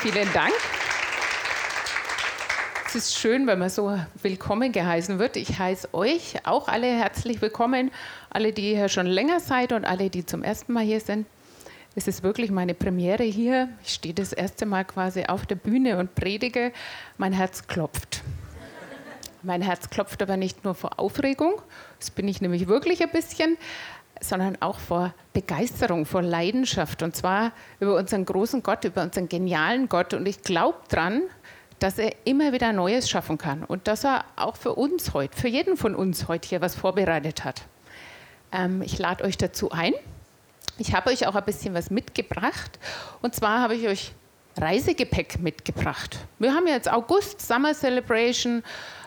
Vielen, Dank. Es ist schön, wenn man so willkommen geheißen wird. Ich heiße euch auch alle herzlich willkommen, alle, die hier schon länger seid und alle, die zum ersten Mal hier sind. Es ist wirklich meine Premiere hier. Ich stehe das erste Mal quasi auf der Bühne und predige. Mein Herz klopft. Mein Herz klopft aber nicht nur vor Aufregung, das bin ich nämlich wirklich ein bisschen, sondern auch vor Begeisterung, vor Leidenschaft. Und zwar über unseren großen Gott, über unseren genialen Gott. Und ich glaube dran, dass er immer wieder Neues schaffen kann und dass er auch für uns heute, für jeden von uns heute hier was vorbereitet hat. Ähm, ich lade euch dazu ein. Ich habe euch auch ein bisschen was mitgebracht. Und zwar habe ich euch Reisegepäck mitgebracht. Wir haben jetzt August, Summer Celebration,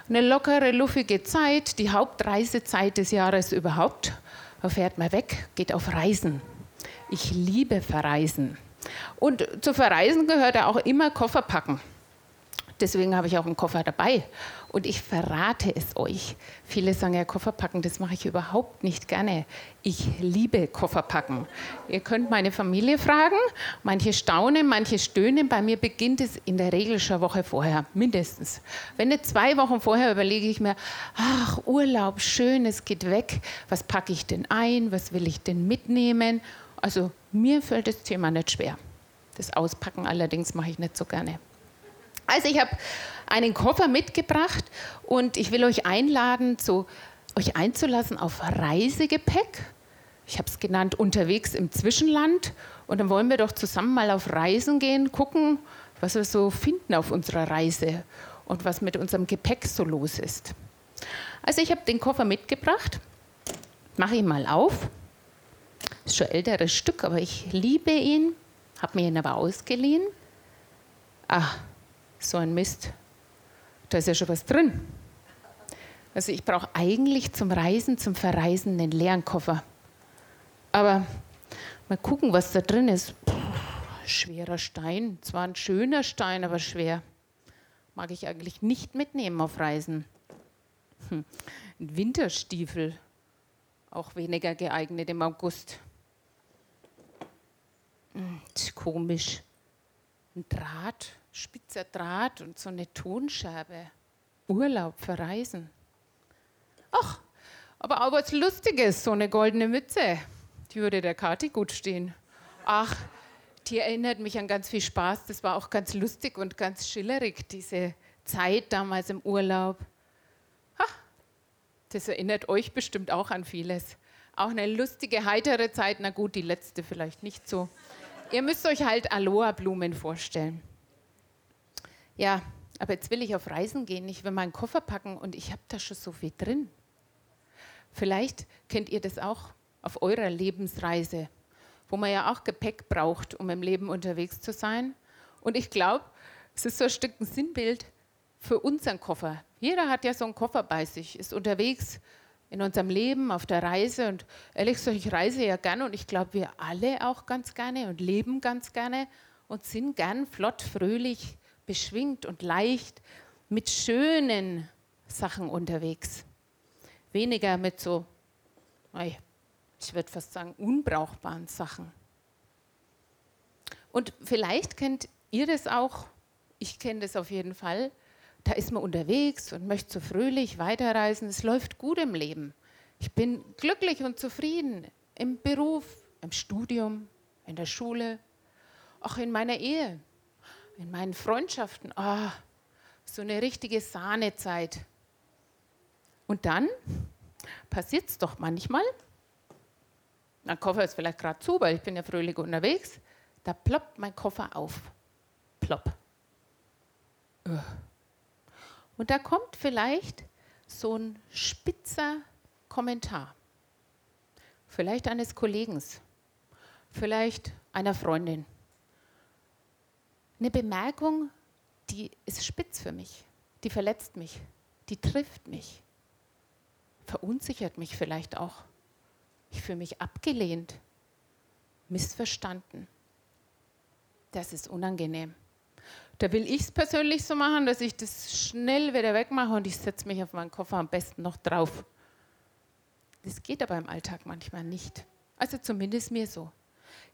eine lockere, luffige Zeit, die Hauptreisezeit des Jahres überhaupt. Da fährt man weg, geht auf Reisen. Ich liebe Verreisen. Und zu Verreisen gehört ja auch immer Koffer packen. Deswegen habe ich auch einen Koffer dabei. Und ich verrate es euch. Viele sagen ja, Koffer packen, das mache ich überhaupt nicht gerne. Ich liebe Koffer packen. Ihr könnt meine Familie fragen. Manche staunen, manche stöhnen. Bei mir beginnt es in der Regel schon eine Woche vorher, mindestens. Wenn nicht zwei Wochen vorher überlege ich mir, ach, Urlaub, schön, es geht weg. Was packe ich denn ein? Was will ich denn mitnehmen? Also mir fällt das Thema nicht schwer. Das Auspacken allerdings mache ich nicht so gerne. Also ich habe einen Koffer mitgebracht und ich will euch einladen, zu, euch einzulassen auf Reisegepäck. Ich habe es genannt unterwegs im Zwischenland. Und dann wollen wir doch zusammen mal auf Reisen gehen, gucken, was wir so finden auf unserer Reise und was mit unserem Gepäck so los ist. Also ich habe den Koffer mitgebracht, mache ihn mal auf. Ist schon ein älteres Stück, aber ich liebe ihn, habe mir ihn aber ausgeliehen. Ah, so ein Mist. Da ist ja schon was drin. Also ich brauche eigentlich zum Reisen, zum Verreisen einen leeren Koffer. Aber mal gucken, was da drin ist. Puh, schwerer Stein. Zwar ein schöner Stein, aber schwer. Mag ich eigentlich nicht mitnehmen auf Reisen. Hm. Ein Winterstiefel. Auch weniger geeignet im August. Hm, komisch. Ein Draht spitzer Draht und so eine Tonscherbe. Urlaub, verreisen. Ach, aber auch was Lustiges, so eine goldene Mütze. Die würde der Kati gut stehen. Ach, die erinnert mich an ganz viel Spaß. Das war auch ganz lustig und ganz schillerig, diese Zeit damals im Urlaub. Ha, das erinnert euch bestimmt auch an vieles. Auch eine lustige, heitere Zeit. Na gut, die letzte vielleicht nicht so. Ihr müsst euch halt Aloha-Blumen vorstellen. Ja, aber jetzt will ich auf Reisen gehen, ich will meinen Koffer packen und ich habe da schon so viel drin. Vielleicht kennt ihr das auch auf eurer Lebensreise, wo man ja auch Gepäck braucht, um im Leben unterwegs zu sein. Und ich glaube, es ist so ein Stück ein Sinnbild für unseren Koffer. Jeder hat ja so einen Koffer bei sich, ist unterwegs in unserem Leben, auf der Reise. Und ehrlich gesagt, ich reise ja gerne und ich glaube, wir alle auch ganz gerne und leben ganz gerne und sind gern flott, fröhlich, beschwingt und leicht mit schönen Sachen unterwegs. Weniger mit so, ich würde fast sagen, unbrauchbaren Sachen. Und vielleicht kennt ihr das auch, ich kenne das auf jeden Fall, da ist man unterwegs und möchte so fröhlich weiterreisen. Es läuft gut im Leben. Ich bin glücklich und zufrieden im Beruf, im Studium, in der Schule, auch in meiner Ehe in meinen Freundschaften, oh, so eine richtige Sahnezeit. Und dann passiert es doch manchmal, mein Koffer ist vielleicht gerade zu, weil ich bin ja fröhlich unterwegs, da ploppt mein Koffer auf. Plopp. Und da kommt vielleicht so ein spitzer Kommentar. Vielleicht eines Kollegen, vielleicht einer Freundin, eine Bemerkung, die ist spitz für mich, die verletzt mich, die trifft mich, verunsichert mich vielleicht auch. Ich fühle mich abgelehnt, missverstanden. Das ist unangenehm. Da will ich es persönlich so machen, dass ich das schnell wieder wegmache und ich setze mich auf meinen Koffer am besten noch drauf. Das geht aber im Alltag manchmal nicht. Also zumindest mir so.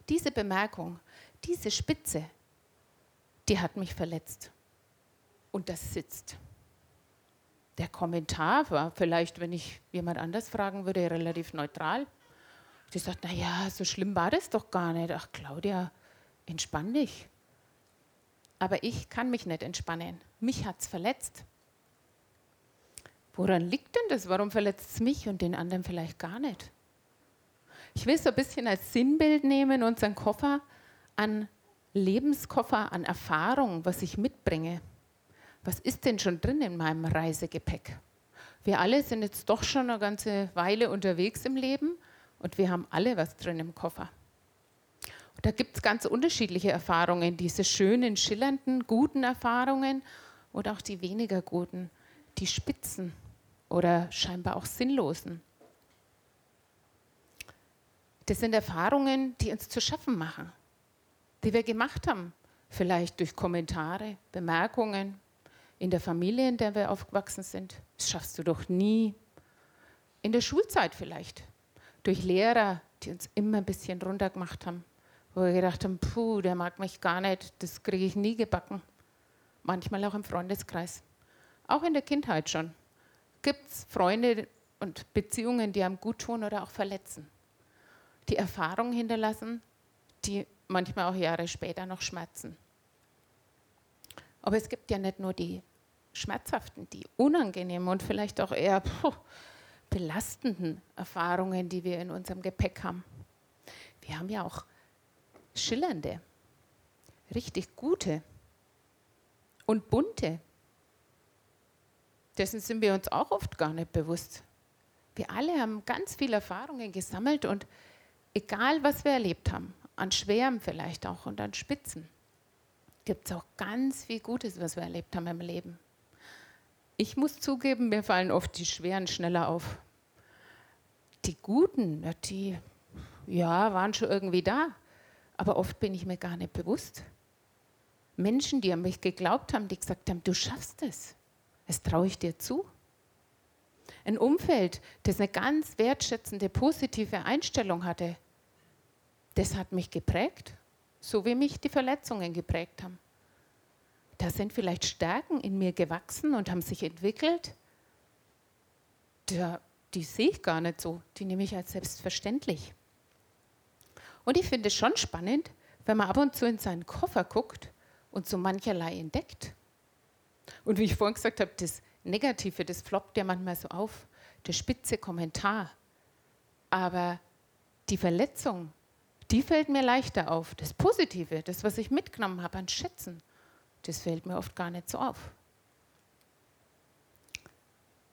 Diese Bemerkung, diese Spitze, die hat mich verletzt. Und das sitzt. Der Kommentar war vielleicht, wenn ich jemand anders fragen würde, relativ neutral. Die sagt, naja, so schlimm war das doch gar nicht. Ach, Claudia, entspann dich. Aber ich kann mich nicht entspannen. Mich hat es verletzt. Woran liegt denn das? Warum verletzt es mich und den anderen vielleicht gar nicht? Ich will es so ein bisschen als Sinnbild nehmen, unseren Koffer an Lebenskoffer, an Erfahrung, was ich mitbringe. Was ist denn schon drin in meinem Reisegepäck? Wir alle sind jetzt doch schon eine ganze Weile unterwegs im Leben und wir haben alle was drin im Koffer. Und da gibt es ganz unterschiedliche Erfahrungen, diese schönen, schillernden, guten Erfahrungen oder auch die weniger guten, die spitzen oder scheinbar auch sinnlosen. Das sind Erfahrungen, die uns zu schaffen machen, die wir gemacht haben, vielleicht durch Kommentare, Bemerkungen, in der Familie, in der wir aufgewachsen sind. Das schaffst du doch nie. In der Schulzeit vielleicht, durch Lehrer, die uns immer ein bisschen runtergemacht haben, wo wir gedacht haben, puh, der mag mich gar nicht, das kriege ich nie gebacken. Manchmal auch im Freundeskreis. Auch in der Kindheit schon. Gibt es Freunde und Beziehungen, die einem gut tun oder auch verletzen. Die Erfahrungen hinterlassen, die manchmal auch Jahre später noch schmerzen. Aber es gibt ja nicht nur die schmerzhaften, die unangenehmen und vielleicht auch eher puh, belastenden Erfahrungen, die wir in unserem Gepäck haben. Wir haben ja auch schillernde, richtig gute und bunte. Dessen sind wir uns auch oft gar nicht bewusst. Wir alle haben ganz viele Erfahrungen gesammelt und egal was wir erlebt haben, an Schwärmen vielleicht auch und an Spitzen, gibt es auch ganz viel Gutes, was wir erlebt haben im Leben. Ich muss zugeben, mir fallen oft die Schweren schneller auf. Die Guten, die ja, waren schon irgendwie da, aber oft bin ich mir gar nicht bewusst. Menschen, die an mich geglaubt haben, die gesagt haben, du schaffst es, das traue ich dir zu. Ein Umfeld, das eine ganz wertschätzende, positive Einstellung hatte, das hat mich geprägt, so wie mich die Verletzungen geprägt haben da sind vielleicht Stärken in mir gewachsen und haben sich entwickelt. Da, die sehe ich gar nicht so, die nehme ich als selbstverständlich. Und ich finde es schon spannend, wenn man ab und zu in seinen Koffer guckt und so mancherlei entdeckt. Und wie ich vorhin gesagt habe, das Negative, das floppt ja manchmal so auf, der spitze Kommentar. Aber die Verletzung, die fällt mir leichter auf. Das Positive, das, was ich mitgenommen habe an Schätzen, das fällt mir oft gar nicht so auf.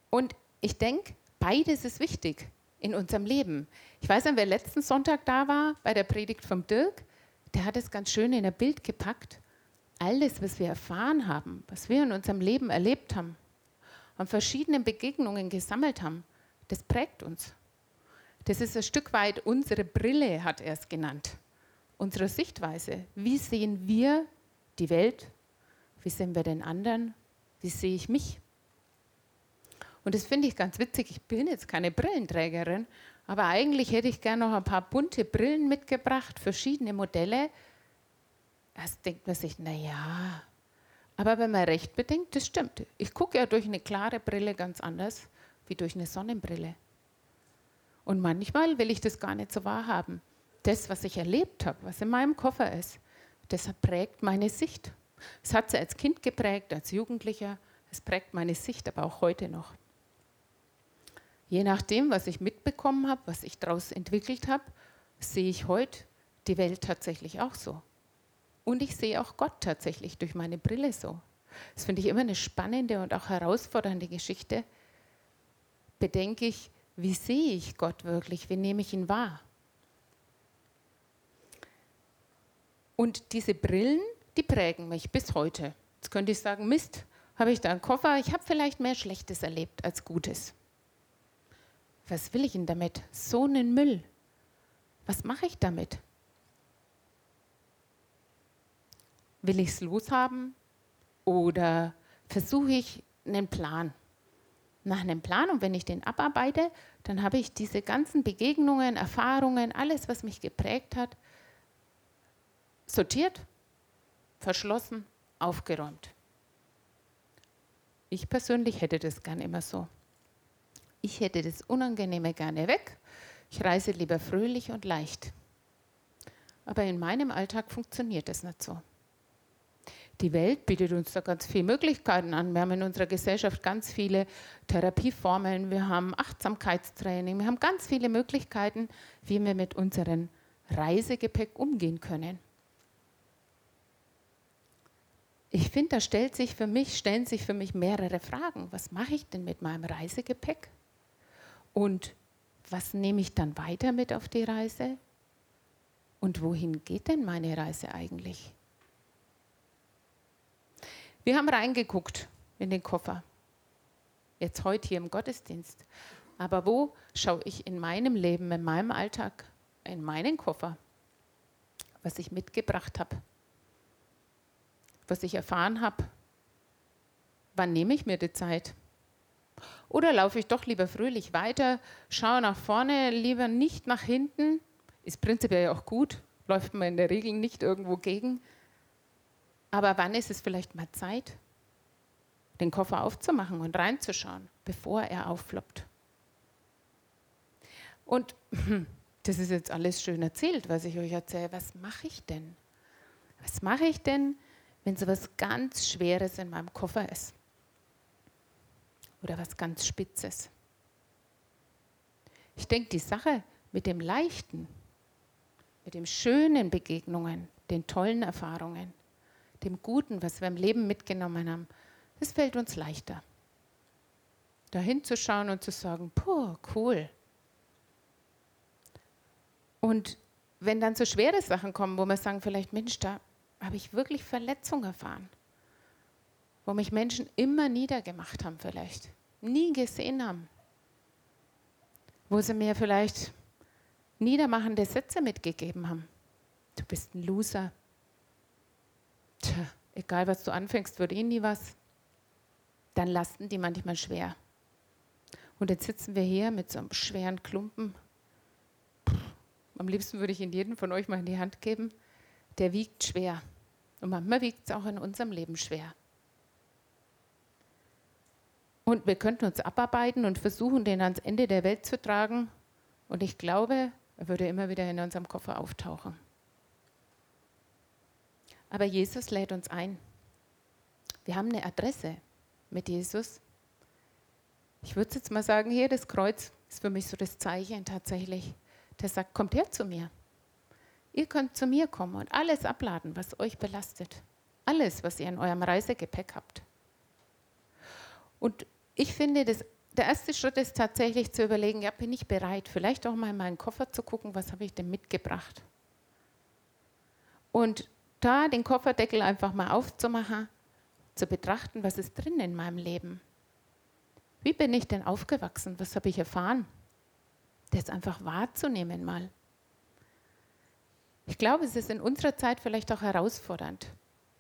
Und ich denke, beides ist wichtig in unserem Leben. Ich weiß nicht, wer letzten Sonntag da war bei der Predigt vom Dirk, der hat es ganz schön in ein Bild gepackt. Alles, was wir erfahren haben, was wir in unserem Leben erlebt haben, an verschiedenen Begegnungen gesammelt haben, das prägt uns. Das ist ein Stück weit unsere Brille, hat er es genannt. Unsere Sichtweise. Wie sehen wir die Welt, wie sehen wir den anderen? Wie sehe ich mich? Und das finde ich ganz witzig. Ich bin jetzt keine Brillenträgerin, aber eigentlich hätte ich gerne noch ein paar bunte Brillen mitgebracht, verschiedene Modelle. Erst denkt man sich, naja, aber wenn man recht bedenkt, das stimmt. Ich gucke ja durch eine klare Brille ganz anders wie durch eine Sonnenbrille. Und manchmal will ich das gar nicht so wahrhaben. Das, was ich erlebt habe, was in meinem Koffer ist, das prägt meine Sicht. Es hat sie als Kind geprägt, als Jugendlicher. Es prägt meine Sicht aber auch heute noch. Je nachdem, was ich mitbekommen habe, was ich daraus entwickelt habe, sehe ich heute die Welt tatsächlich auch so. Und ich sehe auch Gott tatsächlich durch meine Brille so. Das finde ich immer eine spannende und auch herausfordernde Geschichte. Bedenke ich, wie sehe ich Gott wirklich? Wie nehme ich ihn wahr? Und diese Brillen die prägen mich bis heute. Jetzt könnte ich sagen, Mist, habe ich da einen Koffer, ich habe vielleicht mehr Schlechtes erlebt als Gutes. Was will ich denn damit? So einen Müll. Was mache ich damit? Will ich es loshaben oder versuche ich einen Plan? Nach einem Plan und wenn ich den abarbeite, dann habe ich diese ganzen Begegnungen, Erfahrungen, alles, was mich geprägt hat, sortiert verschlossen aufgeräumt. Ich persönlich hätte das gern immer so. Ich hätte das Unangenehme gerne weg. Ich reise lieber fröhlich und leicht. Aber in meinem Alltag funktioniert das nicht so. Die Welt bietet uns da ganz viele Möglichkeiten an. Wir haben in unserer Gesellschaft ganz viele Therapieformeln, wir haben Achtsamkeitstraining, wir haben ganz viele Möglichkeiten, wie wir mit unserem Reisegepäck umgehen können. Ich finde, da stellt sich für mich, stellen sich für mich mehrere Fragen. Was mache ich denn mit meinem Reisegepäck? Und was nehme ich dann weiter mit auf die Reise? Und wohin geht denn meine Reise eigentlich? Wir haben reingeguckt in den Koffer. Jetzt heute hier im Gottesdienst. Aber wo schaue ich in meinem Leben, in meinem Alltag, in meinen Koffer, was ich mitgebracht habe, was ich erfahren habe? Wann nehme ich mir die Zeit? Oder laufe ich doch lieber fröhlich weiter, schaue nach vorne, lieber nicht nach hinten? Ist prinzipiell ja auch gut, läuft man in der Regel nicht irgendwo gegen, aber wann ist es vielleicht mal Zeit, den Koffer aufzumachen und reinzuschauen, bevor er auffloppt? Und das ist jetzt alles schön erzählt, was ich euch erzähle. Was mache ich denn? Was mache ich denn, wenn so was ganz Schweres in meinem Koffer ist? Oder was ganz Spitzes? Ich denke, die Sache mit dem Leichten, mit den schönen Begegnungen, den tollen Erfahrungen, dem Guten, was wir im Leben mitgenommen haben, das fällt uns leichter. Da hinzuschauen und zu sagen, puh, cool. Und wenn dann so schwere Sachen kommen, wo wir sagen, vielleicht, Mensch, da habe ich wirklich Verletzung erfahren, wo mich Menschen immer niedergemacht haben vielleicht, nie gesehen haben, wo sie mir vielleicht niedermachende Sätze mitgegeben haben. Du bist ein Loser, Tja, egal was du anfängst, wird eh nie was. Dann lasten die manchmal schwer. Und jetzt sitzen wir hier mit so einem schweren Klumpen. Am liebsten würde ich ihn jedem von euch mal in die Hand geben. Der wiegt schwer. Und manchmal wiegt es auch in unserem Leben schwer. Und wir könnten uns abarbeiten und versuchen, den ans Ende der Welt zu tragen. Und ich glaube, er würde immer wieder in unserem Koffer auftauchen. Aber Jesus lädt uns ein. Wir haben eine Adresse mit Jesus. Ich würde jetzt mal sagen, hier das Kreuz ist für mich so das Zeichen tatsächlich. Der sagt, kommt her zu mir. Ihr könnt zu mir kommen und alles abladen, was euch belastet. Alles, was ihr in eurem Reisegepäck habt. Und ich finde, das, der erste Schritt ist tatsächlich zu überlegen, ja, bin ich bereit, vielleicht auch mal in meinen Koffer zu gucken, was habe ich denn mitgebracht. Und da den Kofferdeckel einfach mal aufzumachen, zu betrachten, was ist drin in meinem Leben. Wie bin ich denn aufgewachsen? Was habe ich erfahren? Das einfach wahrzunehmen mal. Ich glaube, es ist in unserer Zeit vielleicht auch herausfordernd,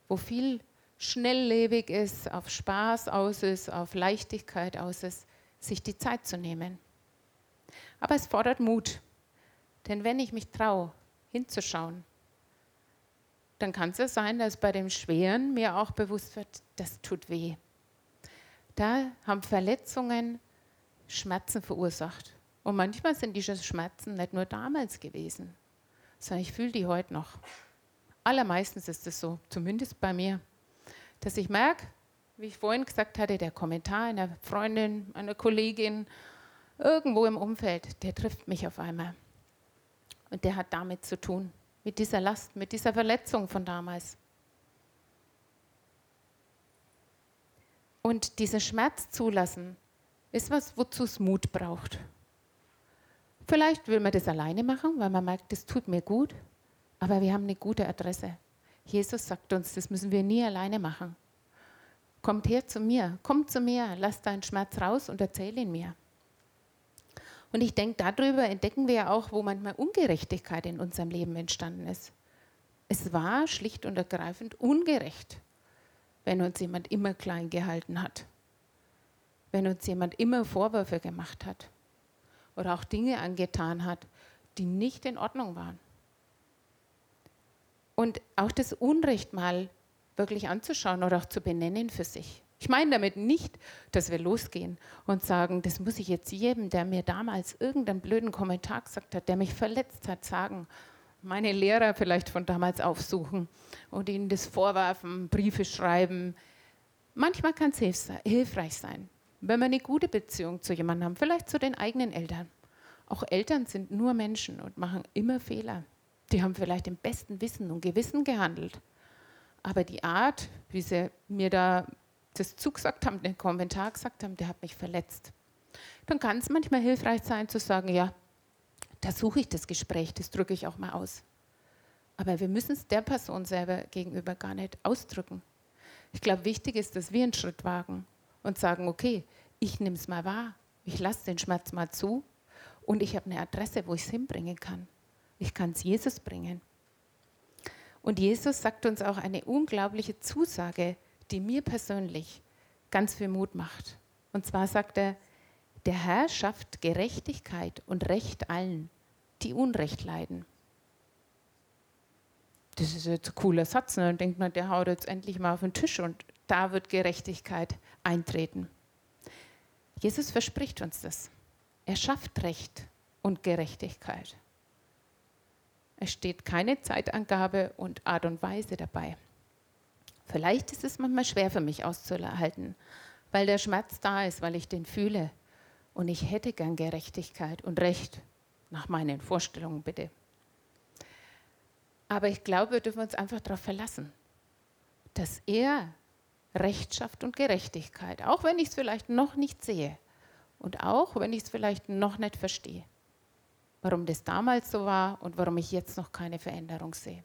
wo viel schnelllebig ist, auf Spaß aus ist, auf Leichtigkeit aus ist, sich die Zeit zu nehmen. Aber es fordert Mut. Denn wenn ich mich traue, hinzuschauen, dann kann es ja sein, dass bei dem Schweren mir auch bewusst wird, das tut weh. Da haben Verletzungen Schmerzen verursacht. Und manchmal sind diese Schmerzen nicht nur damals gewesen, sondern ich fühle die heute noch. Allermeistens ist es so, zumindest bei mir, dass ich merke, wie ich vorhin gesagt hatte, der Kommentar einer Freundin, einer Kollegin, irgendwo im Umfeld, der trifft mich auf einmal. Und der hat damit zu tun mit dieser Last, mit dieser Verletzung von damals. Und diesen Schmerz zulassen, ist was, wozu es Mut braucht. Vielleicht will man das alleine machen, weil man merkt, das tut mir gut, aber wir haben eine gute Adresse. Jesus sagt uns, das müssen wir nie alleine machen. Kommt her zu mir, komm zu mir, lass deinen Schmerz raus und erzähl ihn mir. Und ich denke, darüber entdecken wir ja auch, wo manchmal Ungerechtigkeit in unserem Leben entstanden ist. Es war schlicht und ergreifend ungerecht, wenn uns jemand immer klein gehalten hat, wenn uns jemand immer Vorwürfe gemacht hat oder auch Dinge angetan hat, die nicht in Ordnung waren. Und auch das Unrecht mal wirklich anzuschauen oder auch zu benennen für sich. Ich meine damit nicht, dass wir losgehen und sagen, das muss ich jetzt jedem, der mir damals irgendeinen blöden Kommentar gesagt hat, der mich verletzt hat, sagen. Meine Lehrer vielleicht von damals aufsuchen und ihnen das vorwerfen, Briefe schreiben. Manchmal kann es hilfreich sein, wenn wir eine gute Beziehung zu jemandem haben, vielleicht zu den eigenen Eltern. Auch Eltern sind nur Menschen und machen immer Fehler. Die haben vielleicht im besten Wissen und Gewissen gehandelt. Aber die Art, wie sie mir da das zugesagt haben, den Kommentar gesagt haben, der hat mich verletzt. Dann kann es manchmal hilfreich sein zu sagen, ja, da suche ich das Gespräch, das drücke ich auch mal aus. Aber wir müssen es der Person selber gegenüber gar nicht ausdrücken. Ich glaube, wichtig ist, dass wir einen Schritt wagen und sagen, okay, ich nehme es mal wahr, ich lasse den Schmerz mal zu und ich habe eine Adresse, wo ich es hinbringen kann. Ich kann es Jesus bringen. Und Jesus sagt uns auch eine unglaubliche Zusage, die mir persönlich ganz viel Mut macht. Und zwar sagt er, der Herr schafft Gerechtigkeit und Recht allen, die Unrecht leiden. Das ist jetzt ein cooler Satz. Ne? Dann denkt man, der haut jetzt endlich mal auf den Tisch und da wird Gerechtigkeit eintreten. Jesus verspricht uns das. Er schafft Recht und Gerechtigkeit. Es steht keine Zeitangabe und Art und Weise dabei. Vielleicht ist es manchmal schwer für mich auszuhalten, weil der Schmerz da ist, weil ich den fühle. Und ich hätte gern Gerechtigkeit und Recht, nach meinen Vorstellungen bitte. Aber ich glaube, wir dürfen uns einfach darauf verlassen, dass er Recht schafft und Gerechtigkeit, auch wenn ich es vielleicht noch nicht sehe und auch wenn ich es vielleicht noch nicht verstehe, warum das damals so war und warum ich jetzt noch keine Veränderung sehe.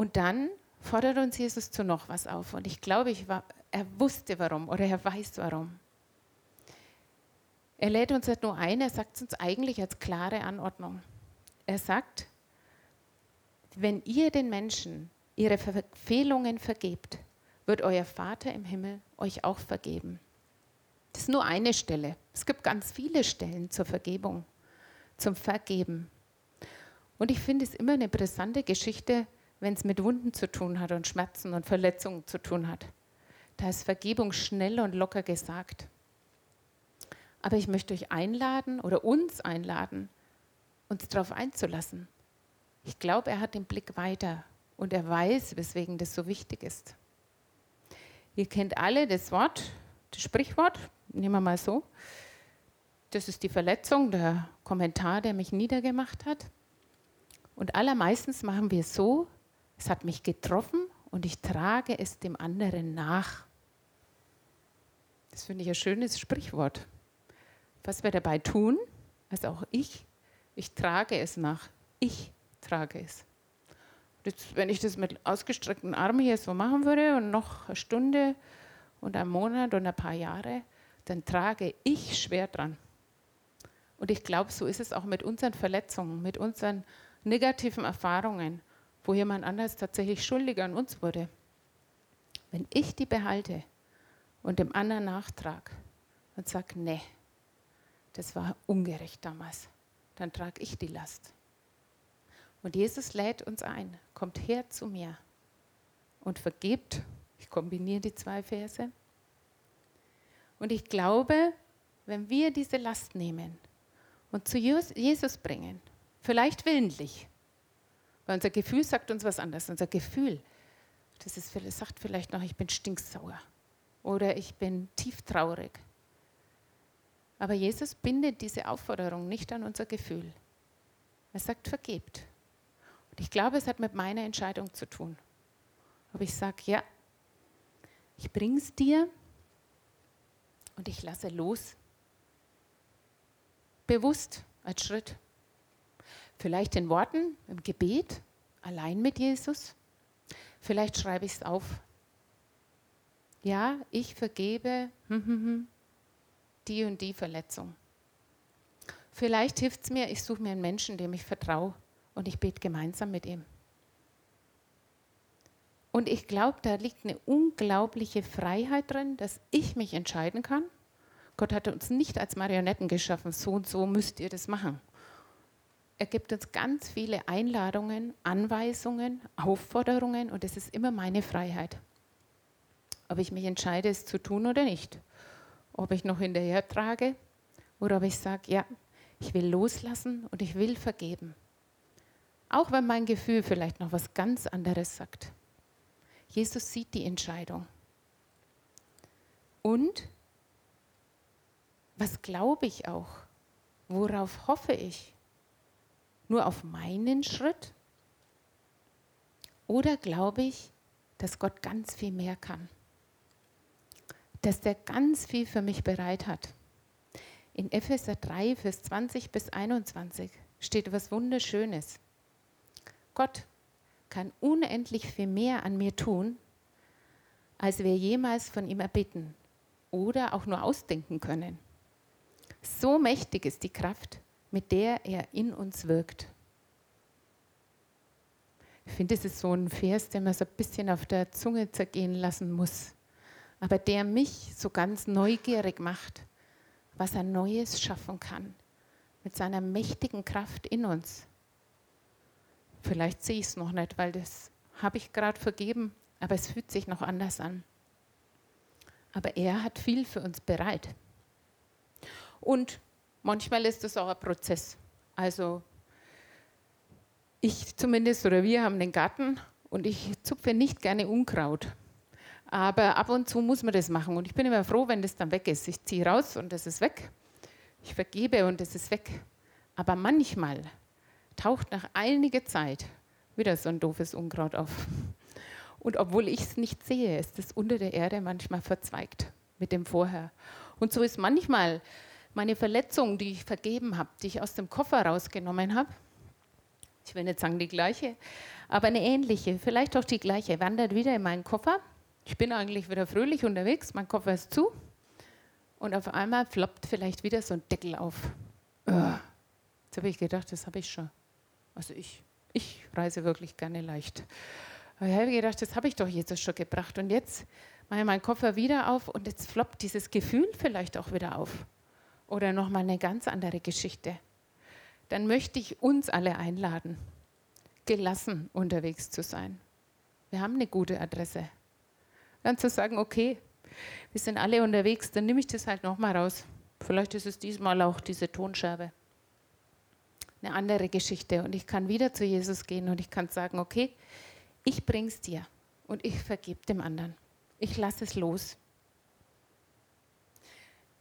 Und dann fordert uns Jesus zu noch was auf. Und ich glaube, ich war, er wusste warum oder er weiß warum. Er lädt uns nicht nur ein, er sagt es uns eigentlich als klare Anordnung. Er sagt, wenn ihr den Menschen ihre Verfehlungen vergebt, wird euer Vater im Himmel euch auch vergeben. Das ist nur eine Stelle. Es gibt ganz viele Stellen zur Vergebung, zum Vergeben. Und ich finde es immer eine brisante Geschichte, wenn es mit Wunden zu tun hat und Schmerzen und Verletzungen zu tun hat. Da ist Vergebung schnell und locker gesagt. Aber ich möchte euch einladen oder uns einladen, uns darauf einzulassen. Ich glaube, er hat den Blick weiter und er weiß, weswegen das so wichtig ist. Ihr kennt alle das Wort, das Sprichwort, nehmen wir mal so. Das ist die Verletzung, der Kommentar, der mich niedergemacht hat. Und allermeistens machen wir es so, es hat mich getroffen und ich trage es dem anderen nach. Das finde ich ein schönes Sprichwort. Was wir dabei tun, also auch ich, ich trage es nach. Ich trage es. Jetzt, wenn ich das mit ausgestreckten Armen hier so machen würde und noch eine Stunde und einen Monat und ein paar Jahre, dann trage ich schwer dran. Und ich glaube, so ist es auch mit unseren Verletzungen, mit unseren negativen Erfahrungen wo jemand anders tatsächlich schuldig an uns wurde. Wenn ich die behalte und dem anderen nachtrage und sage, nee, das war ungerecht damals, dann trage ich die Last. Und Jesus lädt uns ein, kommt her zu mir und vergibt. Ich kombiniere die zwei Verse. Und ich glaube, wenn wir diese Last nehmen und zu Jesus bringen, vielleicht willentlich, weil unser Gefühl sagt uns was anderes. Unser Gefühl, das ist, sagt vielleicht noch, ich bin stinksauer oder ich bin tieftraurig. Aber Jesus bindet diese Aufforderung nicht an unser Gefühl. Er sagt, vergebt. Und ich glaube, es hat mit meiner Entscheidung zu tun. Ob ich sage, ja, ich bringe es dir und ich lasse los. Bewusst als Schritt. Vielleicht in Worten, im Gebet, allein mit Jesus. Vielleicht schreibe ich es auf. Ja, ich vergebe hm, hm, hm, die und die Verletzung. Vielleicht hilft es mir, ich suche mir einen Menschen, dem ich vertraue und ich bete gemeinsam mit ihm. Und ich glaube, da liegt eine unglaubliche Freiheit drin, dass ich mich entscheiden kann. Gott hat uns nicht als Marionetten geschaffen, so und so müsst ihr das machen. Er gibt uns ganz viele Einladungen, Anweisungen, Aufforderungen und es ist immer meine Freiheit, ob ich mich entscheide, es zu tun oder nicht. Ob ich noch hinterher trage oder ob ich sage, ja, ich will loslassen und ich will vergeben. Auch wenn mein Gefühl vielleicht noch was ganz anderes sagt. Jesus sieht die Entscheidung. Und was glaube ich auch? Worauf hoffe ich? Nur auf meinen Schritt? Oder glaube ich, dass Gott ganz viel mehr kann? Dass der ganz viel für mich bereit hat? In Epheser 3, Vers 20 bis 21 steht etwas Wunderschönes. Gott kann unendlich viel mehr an mir tun, als wir jemals von ihm erbitten oder auch nur ausdenken können. So mächtig ist die Kraft, mit der er in uns wirkt. Ich finde, es ist so ein Vers, den man so ein bisschen auf der Zunge zergehen lassen muss, aber der mich so ganz neugierig macht, was er Neues schaffen kann mit seiner mächtigen Kraft in uns. Vielleicht sehe ich es noch nicht, weil das habe ich gerade vergeben, aber es fühlt sich noch anders an. Aber er hat viel für uns bereit. Und manchmal ist das auch ein Prozess. Also ich zumindest oder wir haben den Garten und ich zupfe nicht gerne Unkraut. Aber ab und zu muss man das machen und ich bin immer froh, wenn das dann weg ist. Ich ziehe raus und es ist weg. Ich vergebe und es ist weg. Aber manchmal taucht nach einiger Zeit wieder so ein doofes Unkraut auf. Und obwohl ich es nicht sehe, ist es unter der Erde manchmal verzweigt mit dem Vorher. Und so ist manchmal meine Verletzung, die ich vergeben habe, die ich aus dem Koffer rausgenommen habe, ich will nicht sagen die gleiche, aber eine ähnliche, vielleicht auch die gleiche, wandert wieder in meinen Koffer. Ich bin eigentlich wieder fröhlich unterwegs, mein Koffer ist zu und auf einmal floppt vielleicht wieder so ein Deckel auf. Jetzt habe ich gedacht, das habe ich schon. Also ich, ich reise wirklich gerne leicht. Aber ich habe gedacht, das habe ich doch Jesus schon gebracht. Und jetzt mache ich meinen Koffer wieder auf und jetzt floppt dieses Gefühl vielleicht auch wieder auf. Oder nochmal eine ganz andere Geschichte. Dann möchte ich uns alle einladen, gelassen unterwegs zu sein. Wir haben eine gute Adresse. Dann zu sagen, okay, wir sind alle unterwegs, dann nehme ich das halt nochmal raus. Vielleicht ist es diesmal auch diese Tonscherbe eine andere Geschichte und ich kann wieder zu Jesus gehen und ich kann sagen, okay, ich bring's dir und ich vergebe dem anderen. Ich lasse es los.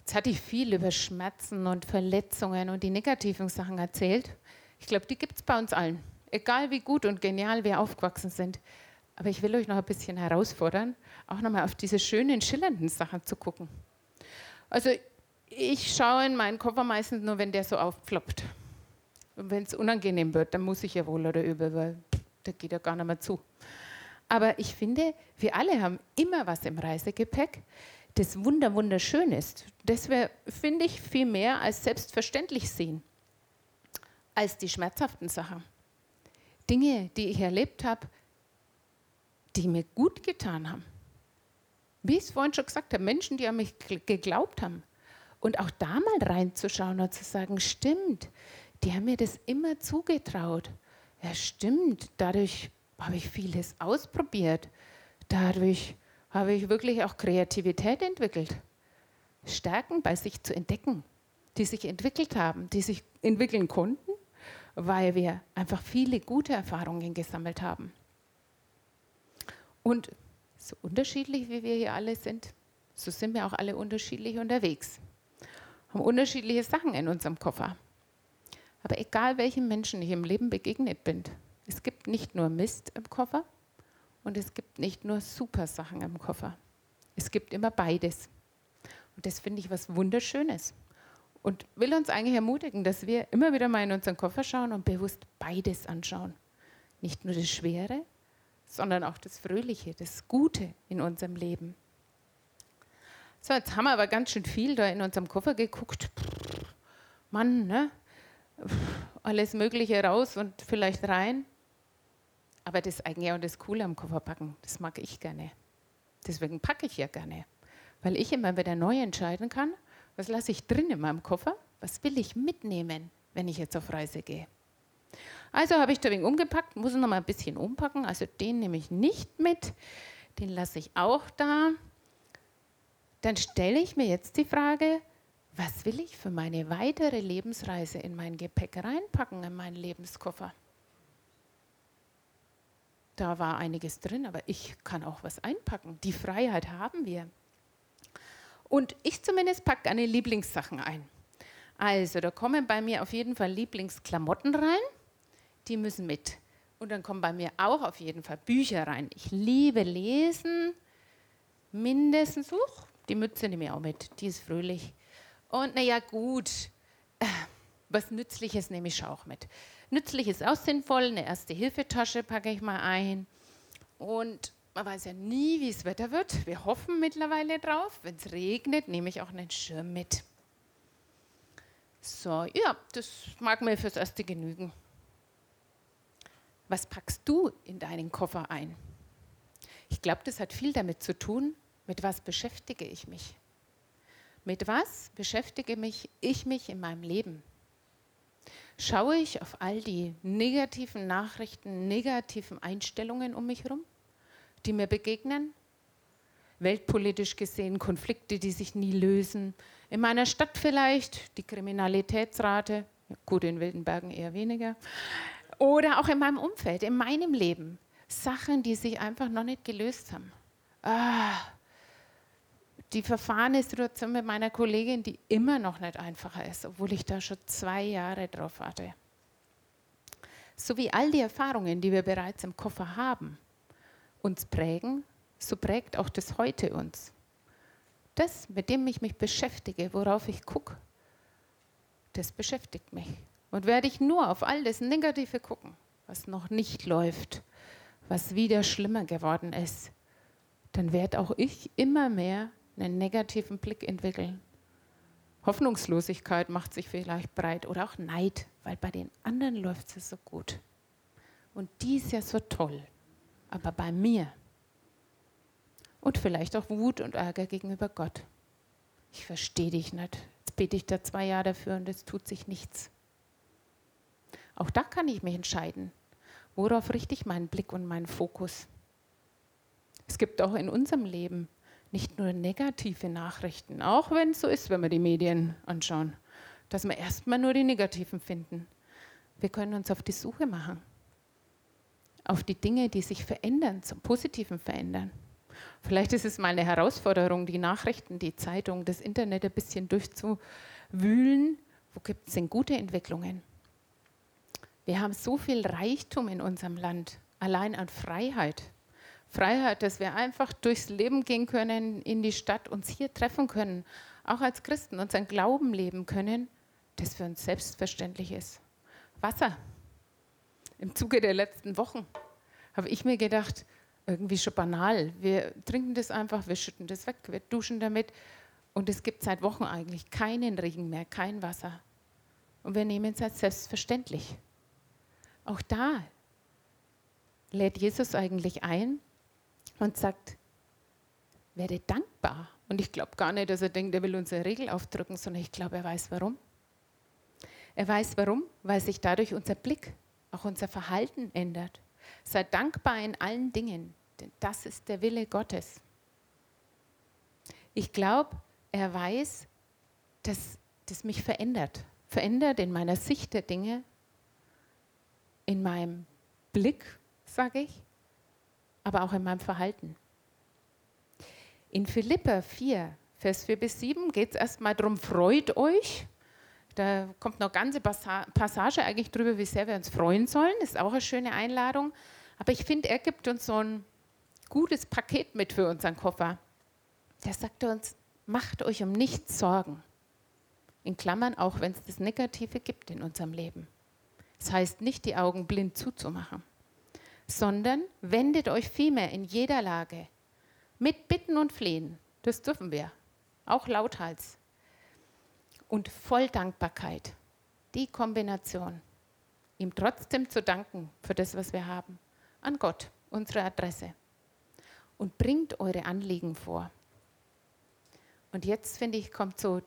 Jetzt hatte ich viel über Schmerzen und Verletzungen und die negativen Sachen erzählt. Ich glaube, die gibt es bei uns allen. Egal wie gut und genial wir aufgewachsen sind. Aber ich will euch noch ein bisschen herausfordern, auch nochmal auf diese schönen, schillernden Sachen zu gucken. Also ich schaue in meinen Koffer meistens nur, wenn der so aufploppt. Und wenn es unangenehm wird, dann muss ich ja wohl oder übel, weil da geht ja gar nicht mehr zu. Aber ich finde, wir alle haben immer was im Reisegepäck, das wunder wunderschön ist. Das wir, finde ich, viel mehr als selbstverständlich sehen, als die schmerzhaften Sachen. Dinge, die ich erlebt habe, die mir gut getan haben. Wie ich es vorhin schon gesagt habe, Menschen, die an mich geglaubt haben. Und auch da mal reinzuschauen und zu sagen, stimmt, die haben mir das immer zugetraut. Ja, stimmt, dadurch habe ich vieles ausprobiert. Dadurch habe ich wirklich auch Kreativität entwickelt. Stärken bei sich zu entdecken, die sich entwickelt haben, die sich entwickeln konnten, weil wir einfach viele gute Erfahrungen gesammelt haben. Und so unterschiedlich wie wir hier alle sind, so sind wir auch alle unterschiedlich unterwegs. Haben unterschiedliche Sachen in unserem Koffer. Aber egal welchen Menschen ich im Leben begegnet bin, es gibt nicht nur Mist im Koffer und es gibt nicht nur super Sachen im Koffer. Es gibt immer beides. Und das finde ich was Wunderschönes. Und will uns eigentlich ermutigen, dass wir immer wieder mal in unseren Koffer schauen und bewusst beides anschauen. Nicht nur das Schwere, sondern auch das Fröhliche, das Gute in unserem Leben. So, jetzt haben wir aber ganz schön viel da in unserem Koffer geguckt. Mann, ne? alles Mögliche raus und vielleicht rein. Aber das eigentlich auch das Coole am Koffer packen, das mag ich gerne. Deswegen packe ich ja gerne. Weil ich immer wieder neu entscheiden kann, was lasse ich drin in meinem Koffer, was will ich mitnehmen, wenn ich jetzt auf Reise gehe. Also habe ich da wegen umgepackt, muss noch mal ein bisschen umpacken. Also den nehme ich nicht mit, den lasse ich auch da. Dann stelle ich mir jetzt die Frage, was will ich für meine weitere Lebensreise in mein Gepäck reinpacken, in meinen Lebenskoffer? Da war einiges drin, aber ich kann auch was einpacken. Die Freiheit haben wir. Und ich zumindest packe meine Lieblingssachen ein. Also, da kommen bei mir auf jeden Fall Lieblingsklamotten rein. Die müssen mit. Und dann kommen bei mir auch auf jeden Fall Bücher rein. Ich liebe Lesen. Mindestens, uch, die Mütze nehme ich auch mit. Die ist fröhlich. Und naja, gut. Was Nützliches nehme ich auch mit. Nützlich ist auch sinnvoll. Eine Erste-Hilfetasche packe ich mal ein. Und man weiß ja nie, wie es Wetter wird. Wir hoffen mittlerweile drauf. Wenn es regnet, nehme ich auch einen Schirm mit. So, ja, das mag mir fürs Erste genügen. Was packst du in deinen Koffer ein? Ich glaube, das hat viel damit zu tun, mit was beschäftige ich mich. Mit was beschäftige mich ich mich in meinem Leben? Schaue ich auf all die negativen Nachrichten, negativen Einstellungen um mich herum, die mir begegnen? Weltpolitisch gesehen Konflikte, die sich nie lösen. In meiner Stadt vielleicht die Kriminalitätsrate, gut in Wildenbergen eher weniger. Oder auch in meinem Umfeld, in meinem Leben. Sachen, die sich einfach noch nicht gelöst haben. Ah, die verfahrene Situation mit meiner Kollegin, die immer noch nicht einfacher ist, obwohl ich da schon zwei Jahre drauf warte. So wie all die Erfahrungen, die wir bereits im Koffer haben, uns prägen, so prägt auch das heute uns. Das, mit dem ich mich beschäftige, worauf ich gucke, das beschäftigt mich. Und werde ich nur auf all das Negative gucken, was noch nicht läuft, was wieder schlimmer geworden ist, dann werde auch ich immer mehr einen negativen Blick entwickeln. Hoffnungslosigkeit macht sich vielleicht breit oder auch Neid, weil bei den anderen läuft es so gut. Und die ist ja so toll. Aber bei mir. Und vielleicht auch Wut und Ärger gegenüber Gott. Ich verstehe dich nicht. Jetzt bete ich da zwei Jahre dafür und es tut sich nichts. Auch da kann ich mich entscheiden. Worauf richte ich meinen Blick und meinen Fokus? Es gibt auch in unserem Leben nicht nur negative Nachrichten, auch wenn es so ist, wenn wir die Medien anschauen, dass wir erstmal nur die negativen finden. Wir können uns auf die Suche machen, auf die Dinge, die sich verändern, zum Positiven verändern. Vielleicht ist es mal eine Herausforderung, die Nachrichten, die Zeitung, das Internet ein bisschen durchzuwühlen. Wo gibt es denn gute Entwicklungen? Wir haben so viel Reichtum in unserem Land, allein an Freiheit. Freiheit, dass wir einfach durchs Leben gehen können, in die Stadt, uns hier treffen können, auch als Christen unseren Glauben leben können, das für uns selbstverständlich ist. Wasser. Im Zuge der letzten Wochen habe ich mir gedacht, irgendwie schon banal. Wir trinken das einfach, wir schütten das weg, wir duschen damit und es gibt seit Wochen eigentlich keinen Regen mehr, kein Wasser. Und wir nehmen es als selbstverständlich. Auch da lädt Jesus eigentlich ein, und sagt, werde dankbar. Und ich glaube gar nicht, dass er denkt, er will uns eine Regel aufdrücken, sondern ich glaube, er weiß warum. Er weiß warum, weil sich dadurch unser Blick, auch unser Verhalten ändert. Sei dankbar in allen Dingen, denn das ist der Wille Gottes. Ich glaube, er weiß, dass das mich verändert. Verändert in meiner Sicht der Dinge, in meinem Blick, sage ich, aber auch in meinem Verhalten. In Philippa 4, Vers 4 bis 7 geht es erstmal darum, freut euch. Da kommt noch eine ganze Passage eigentlich drüber, wie sehr wir uns freuen sollen. Ist auch eine schöne Einladung. Aber ich finde, er gibt uns so ein gutes Paket mit für unseren Koffer. Da sagt uns, macht euch um nichts Sorgen. In Klammern, auch wenn es das Negative gibt in unserem Leben. Das heißt nicht, die Augen blind zuzumachen sondern wendet euch vielmehr in jeder Lage mit Bitten und Flehen. Das dürfen wir, auch lauthals. Und voll Dankbarkeit. Die Kombination. Ihm trotzdem zu danken für das, was wir haben. An Gott, unsere Adresse. Und bringt eure Anliegen vor. Und jetzt, finde ich, kommt so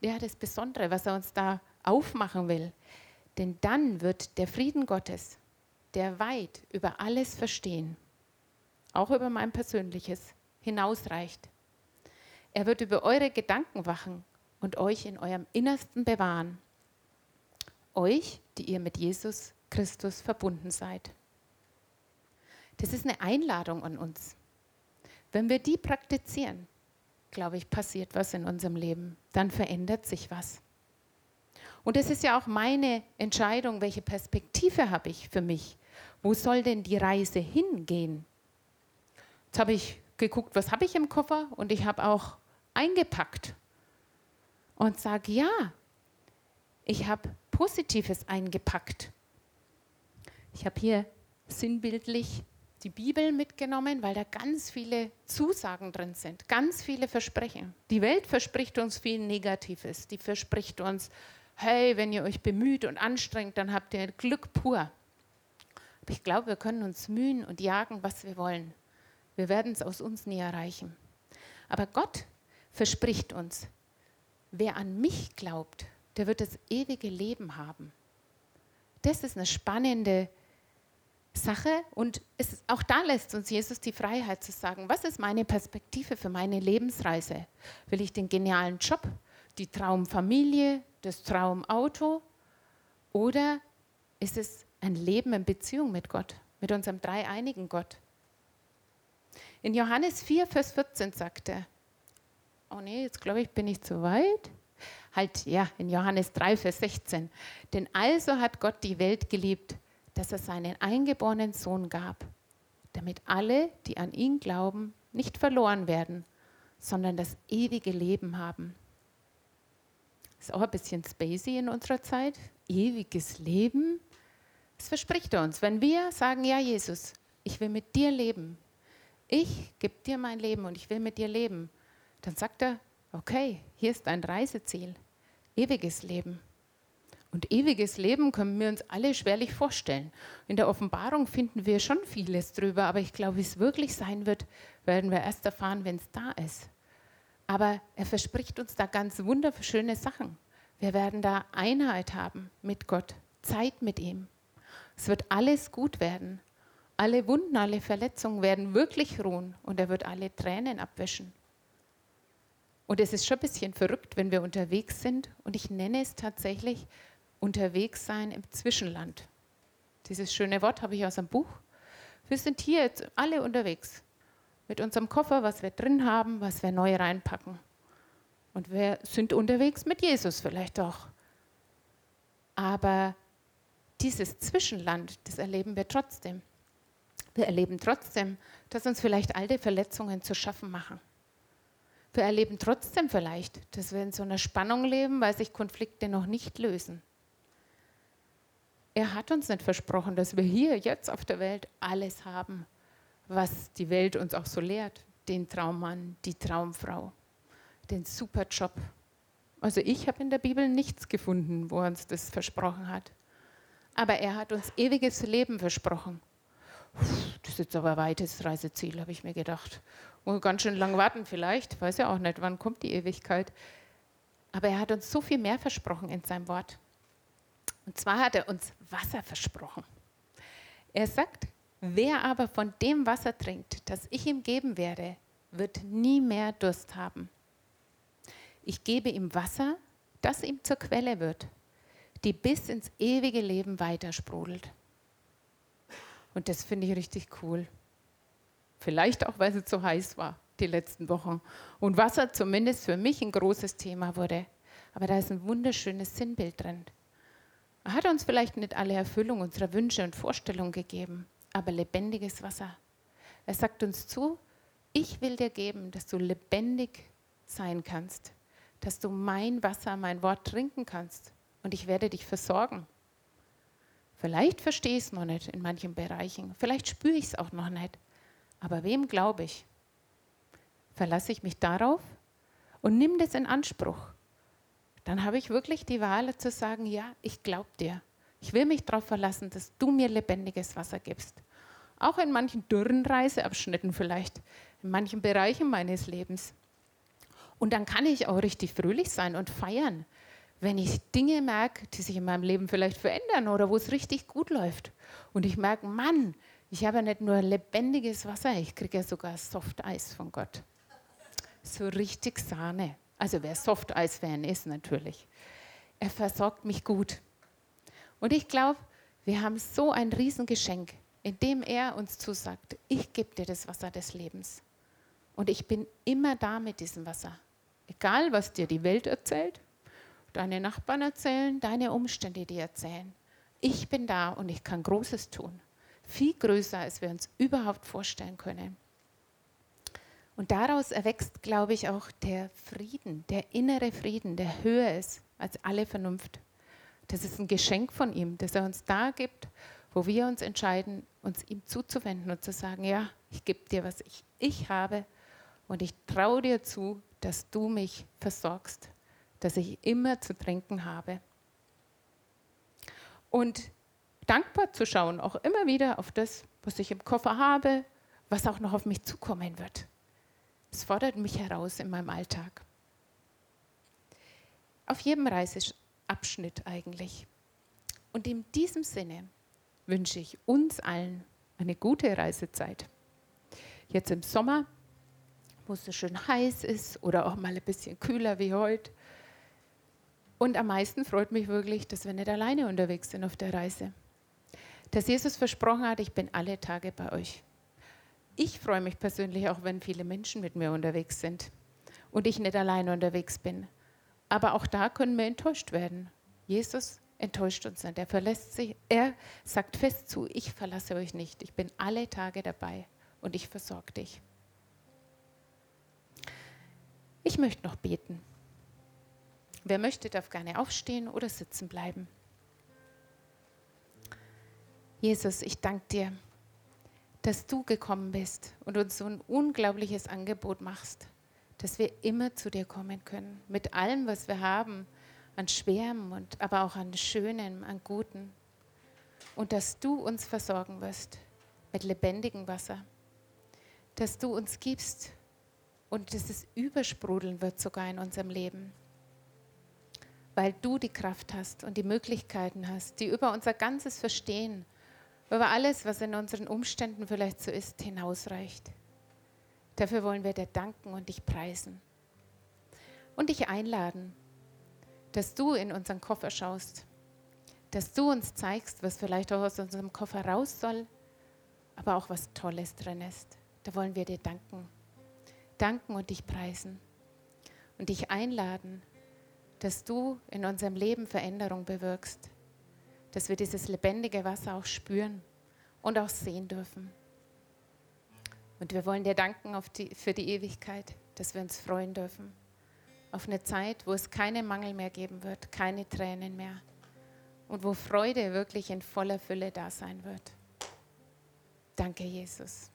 ja, das Besondere, was er uns da aufmachen will. Denn dann wird der Frieden Gottes, der weit über alles Verstehen, auch über mein persönliches, hinausreicht. Er wird über eure Gedanken wachen und euch in eurem Innersten bewahren. Euch, die ihr mit Jesus Christus verbunden seid. Das ist eine Einladung an uns. Wenn wir die praktizieren, glaube ich, passiert was in unserem Leben. Dann verändert sich was. Und es ist ja auch meine Entscheidung, welche Perspektive habe ich für mich. Wo soll denn die Reise hingehen? Jetzt habe ich geguckt, was habe ich im Koffer und ich habe auch eingepackt und sage, ja, ich habe Positives eingepackt. Ich habe hier sinnbildlich die Bibel mitgenommen, weil da ganz viele Zusagen drin sind, ganz viele Versprechen. Die Welt verspricht uns viel Negatives. Die verspricht uns, hey, wenn ihr euch bemüht und anstrengt, dann habt ihr Glück pur. Aber ich glaube, wir können uns mühen und jagen, was wir wollen. Wir werden es aus uns nie erreichen. Aber Gott verspricht uns, wer an mich glaubt, der wird das ewige Leben haben. Das ist eine spannende Sache und es, auch da lässt uns Jesus die Freiheit zu sagen, was ist meine Perspektive für meine Lebensreise? Will ich den genialen Job, die Traumfamilie, das Traumauto oder ist es ein Leben in Beziehung mit Gott, mit unserem dreieinigen Gott? In Johannes 4, Vers 14 sagt er, oh nee, jetzt glaube ich, bin ich zu weit. Halt, ja, in Johannes 3, Vers 16. Denn also hat Gott die Welt geliebt, dass er seinen eingeborenen Sohn gab, damit alle, die an ihn glauben, nicht verloren werden, sondern das ewige Leben haben. Ist auch ein bisschen spacey in unserer Zeit. Ewiges Leben. Das verspricht er uns. Wenn wir sagen, ja Jesus, ich will mit dir leben, ich gebe dir mein Leben und ich will mit dir leben, dann sagt er, okay, hier ist dein Reiseziel, ewiges Leben. Und ewiges Leben können wir uns alle schwerlich vorstellen. In der Offenbarung finden wir schon vieles drüber, aber ich glaube, wie es wirklich sein wird, werden wir erst erfahren, wenn es da ist. Aber er verspricht uns da ganz wunderschöne Sachen. Wir werden da Einheit haben mit Gott, Zeit mit ihm. Es wird alles gut werden. Alle Wunden, alle Verletzungen werden wirklich ruhen und er wird alle Tränen abwischen. Und es ist schon ein bisschen verrückt, wenn wir unterwegs sind und ich nenne es tatsächlich unterwegs sein im Zwischenland. Dieses schöne Wort habe ich aus einem Buch. Wir sind hier jetzt alle unterwegs mit unserem Koffer, was wir drin haben, was wir neu reinpacken. Und wir sind unterwegs mit Jesus vielleicht auch. Aber dieses Zwischenland, das erleben wir trotzdem. Wir erleben trotzdem, dass uns vielleicht alte Verletzungen zu schaffen machen. Wir erleben trotzdem vielleicht, dass wir in so einer Spannung leben, weil sich Konflikte noch nicht lösen. Er hat uns nicht versprochen, dass wir hier jetzt auf der Welt alles haben, was die Welt uns auch so lehrt. Den Traummann, die Traumfrau, den Superjob. Also ich habe in der Bibel nichts gefunden, wo er uns das versprochen hat. Aber er hat uns ewiges Leben versprochen. Das ist jetzt aber ein weites Reiseziel, habe ich mir gedacht. Und ganz schön lang warten vielleicht, weiß ja auch nicht, wann kommt die Ewigkeit. Aber er hat uns so viel mehr versprochen in seinem Wort. Und zwar hat er uns Wasser versprochen. Er sagt, wer aber von dem Wasser trinkt, das ich ihm geben werde, wird nie mehr Durst haben. Ich gebe ihm Wasser, das ihm zur Quelle wird, die bis ins ewige Leben weitersprudelt. Und das finde ich richtig cool. Vielleicht auch, weil es so heiß war die letzten Wochen. Und Wasser zumindest für mich ein großes Thema wurde. Aber da ist ein wunderschönes Sinnbild drin. Er hat uns vielleicht nicht alle Erfüllung unserer Wünsche und Vorstellungen gegeben, aber lebendiges Wasser. Er sagt uns zu, ich will dir geben, dass du lebendig sein kannst, dass du mein Wasser, mein Wort trinken kannst und ich werde dich versorgen. Vielleicht verstehe ich es noch nicht in manchen Bereichen, vielleicht spüre ich es auch noch nicht, aber wem glaube ich? Verlasse ich mich darauf und nimm das in Anspruch dann habe ich wirklich die Wahl zu sagen, ja, ich glaube dir. Ich will mich darauf verlassen, dass du mir lebendiges Wasser gibst. Auch in manchen dürren Reiseabschnitten vielleicht, in manchen Bereichen meines Lebens. Und dann kann ich auch richtig fröhlich sein und feiern, wenn ich Dinge merke, die sich in meinem Leben vielleicht verändern oder wo es richtig gut läuft. Und ich merke, Mann, ich habe ja nicht nur lebendiges Wasser, ich kriege ja sogar Softeis von Gott. So richtig Sahne. Also wer Softeis-Fan ist natürlich. Er versorgt mich gut. Und ich glaube, wir haben so ein Riesengeschenk, indem er uns zusagt, ich gebe dir das Wasser des Lebens. Und ich bin immer da mit diesem Wasser. Egal, was dir die Welt erzählt, deine Nachbarn erzählen, deine Umstände dir erzählen. Ich bin da und ich kann Großes tun. Viel größer, als wir uns überhaupt vorstellen können. Und daraus erwächst, glaube ich, auch der Frieden, der innere Frieden, der höher ist als alle Vernunft. Das ist ein Geschenk von ihm, das er uns da gibt, wo wir uns entscheiden, uns ihm zuzuwenden und zu sagen, ja, ich gebe dir, was ich, ich habe und ich traue dir zu, dass du mich versorgst dass ich immer zu trinken habe. Und dankbar zu schauen, auch immer wieder auf das, was ich im Koffer habe, was auch noch auf mich zukommen wird. Es fordert mich heraus in meinem Alltag. Auf jedem Reiseabschnitt eigentlich. Und in diesem Sinne wünsche ich uns allen eine gute Reisezeit. Jetzt im Sommer, wo es so schön heiß ist oder auch mal ein bisschen kühler wie heute, und am meisten freut mich wirklich, dass wir nicht alleine unterwegs sind auf der Reise. Dass Jesus versprochen hat, ich bin alle Tage bei euch. Ich freue mich persönlich auch, wenn viele Menschen mit mir unterwegs sind und ich nicht alleine unterwegs bin. Aber auch da können wir enttäuscht werden. Jesus enttäuscht uns nicht. Er verlässt sich, er sagt fest zu, ich verlasse euch nicht. Ich bin alle Tage dabei und ich versorge dich. Ich möchte noch beten. Wer möchte, darf gerne aufstehen oder sitzen bleiben. Jesus, ich danke dir, dass du gekommen bist und uns so ein unglaubliches Angebot machst, dass wir immer zu dir kommen können, mit allem, was wir haben, an Schwerem und aber auch an Schönem, an Guten. Und dass du uns versorgen wirst mit lebendigem Wasser, dass du uns gibst und dass es übersprudeln wird sogar in unserem Leben weil du die Kraft hast und die Möglichkeiten hast, die über unser ganzes Verstehen, über alles, was in unseren Umständen vielleicht so ist, hinausreicht. Dafür wollen wir dir danken und dich preisen. Und dich einladen, dass du in unseren Koffer schaust, dass du uns zeigst, was vielleicht auch aus unserem Koffer raus soll, aber auch was Tolles drin ist. Da wollen wir dir danken. Danken und dich preisen. Und dich einladen, dass du in unserem Leben Veränderung bewirkst, dass wir dieses lebendige Wasser auch spüren und auch sehen dürfen. Und wir wollen dir danken die, für die Ewigkeit, dass wir uns freuen dürfen auf eine Zeit, wo es keinen Mangel mehr geben wird, keine Tränen mehr und wo Freude wirklich in voller Fülle da sein wird. Danke, Jesus.